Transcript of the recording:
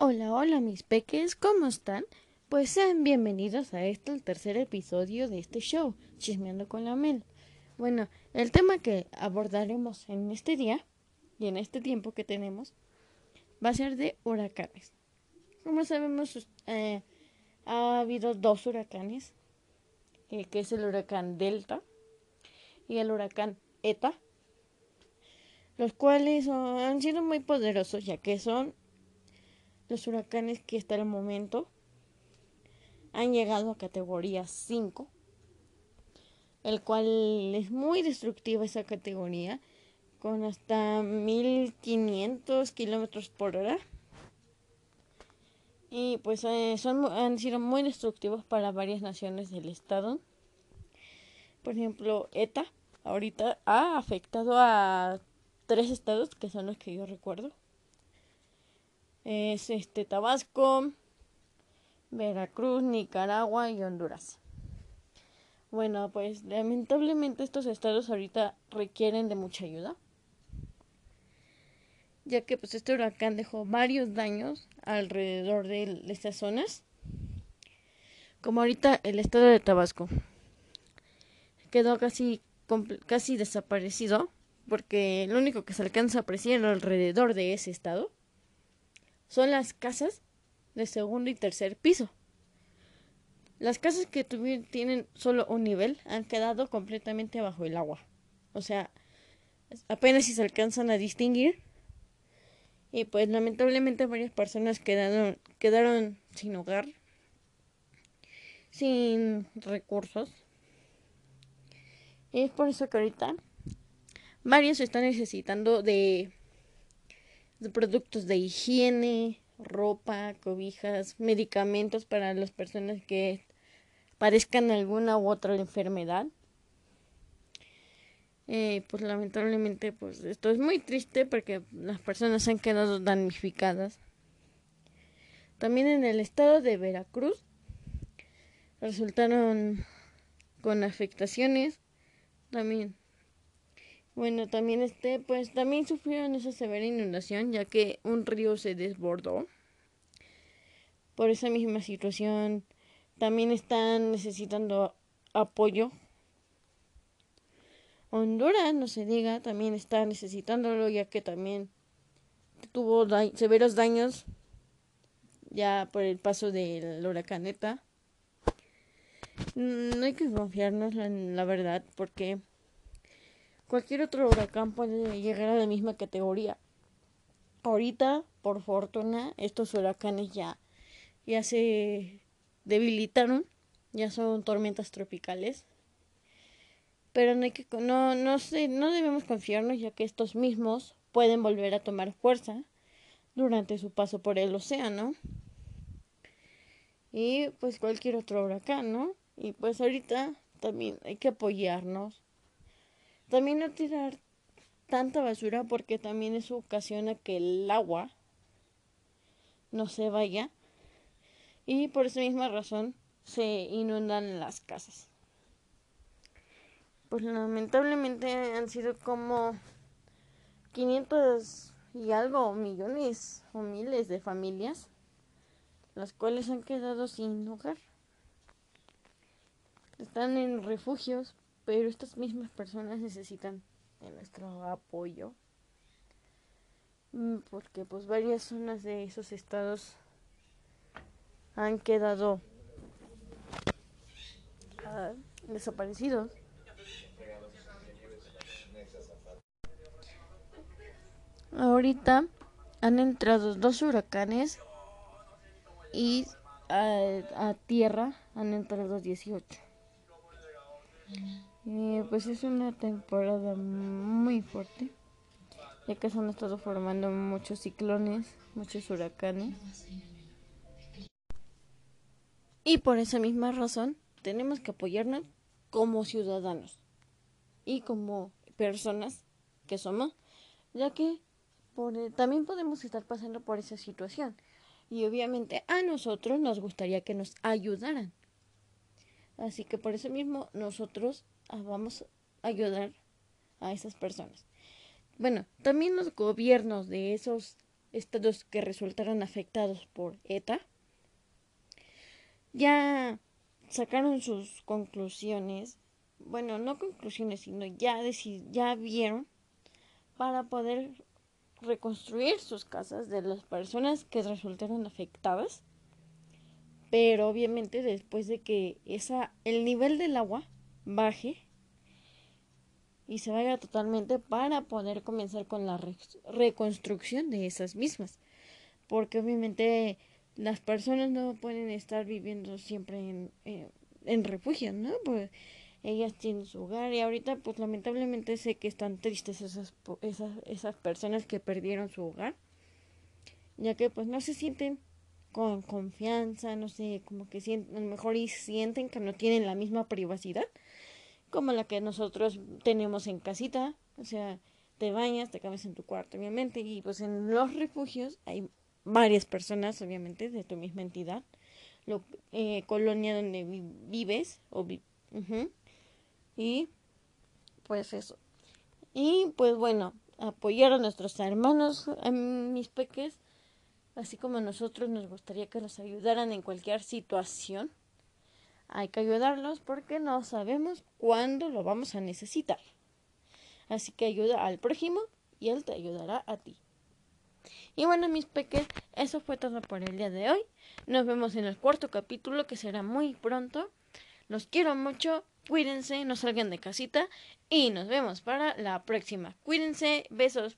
Hola, hola mis peques, ¿cómo están? Pues sean bienvenidos a este, el tercer episodio de este show, Chismeando con la Mel. Bueno, el tema que abordaremos en este día y en este tiempo que tenemos va a ser de huracanes. Como sabemos, eh, ha habido dos huracanes, eh, que es el huracán Delta y el huracán ETA, los cuales han sido muy poderosos ya que son los huracanes que hasta el momento han llegado a categoría 5, el cual es muy destructiva esa categoría, con hasta 1500 kilómetros por hora. Y pues eh, son, han sido muy destructivos para varias naciones del estado. Por ejemplo, ETA ahorita ha afectado a tres estados que son los que yo recuerdo. Es este Tabasco, Veracruz, Nicaragua y Honduras. Bueno, pues lamentablemente estos estados ahorita requieren de mucha ayuda, ya que pues este huracán dejó varios daños alrededor de, estas zonas, como ahorita el estado de Tabasco. Quedó casi casi desaparecido porque lo único que se alcanza a apreciar alrededor de ese estado son las casas de segundo y tercer piso. Las casas que tienen solo un nivel han quedado completamente bajo el agua. O sea, apenas si se alcanzan a distinguir. Y pues lamentablemente varias personas quedaron, quedaron sin hogar, sin recursos. Y es por eso que ahorita varios están necesitando de de productos de higiene, ropa, cobijas, medicamentos para las personas que padezcan alguna u otra enfermedad. Eh, pues lamentablemente pues esto es muy triste porque las personas han quedado damnificadas. También en el estado de Veracruz resultaron con afectaciones también bueno, también este, pues también sufrieron esa severa inundación ya que un río se desbordó. Por esa misma situación, también están necesitando apoyo. Honduras, no se diga, también está necesitándolo ya que también tuvo severos daños ya por el paso del huracaneta. No hay que confiarnos la verdad porque Cualquier otro huracán puede llegar a la misma categoría. Ahorita, por fortuna, estos huracanes ya, ya se debilitaron, ya son tormentas tropicales. Pero no hay que no no no debemos confiarnos ya que estos mismos pueden volver a tomar fuerza durante su paso por el océano. Y pues cualquier otro huracán, ¿no? Y pues ahorita también hay que apoyarnos también no tirar tanta basura porque también eso ocasiona que el agua no se vaya y por esa misma razón se inundan las casas. Pues lamentablemente han sido como 500 y algo millones o miles de familias las cuales han quedado sin hogar. Están en refugios pero estas mismas personas necesitan de nuestro apoyo mm, porque pues varias zonas de esos estados han quedado uh, desaparecidos. Ahorita han entrado dos huracanes y a, a tierra han entrado 18 pues es una temporada muy fuerte, ya que se han estado formando muchos ciclones, muchos huracanes. Y por esa misma razón tenemos que apoyarnos como ciudadanos y como personas que somos, ya que también podemos estar pasando por esa situación. Y obviamente a nosotros nos gustaría que nos ayudaran. Así que por eso mismo nosotros vamos a ayudar a esas personas. Bueno, también los gobiernos de esos estados que resultaron afectados por ETA, ya sacaron sus conclusiones, bueno, no conclusiones, sino ya, ya vieron para poder reconstruir sus casas de las personas que resultaron afectadas. Pero obviamente después de que esa el nivel del agua baje y se vaya totalmente para poder comenzar con la reconstrucción de esas mismas. Porque obviamente las personas no pueden estar viviendo siempre en, eh, en refugio, ¿no? Pues ellas tienen su hogar y ahorita pues lamentablemente sé que están tristes esas, esas, esas personas que perdieron su hogar, ya que pues no se sienten con confianza, no sé, como que sienten, a lo mejor y sienten que no tienen la misma privacidad como la que nosotros tenemos en casita, o sea, te bañas, te cambias en tu cuarto, obviamente, y pues en los refugios hay varias personas, obviamente, de tu misma entidad, lo, eh, colonia donde vives, o y pues eso. Y pues bueno, apoyar a nuestros hermanos, a mis peques, así como a nosotros nos gustaría que nos ayudaran en cualquier situación. Hay que ayudarlos porque no sabemos cuándo lo vamos a necesitar. Así que ayuda al prójimo y él te ayudará a ti. Y bueno, mis peques, eso fue todo por el día de hoy. Nos vemos en el cuarto capítulo que será muy pronto. Los quiero mucho cuídense, no salgan de casita y nos vemos para la próxima. Cuídense, besos.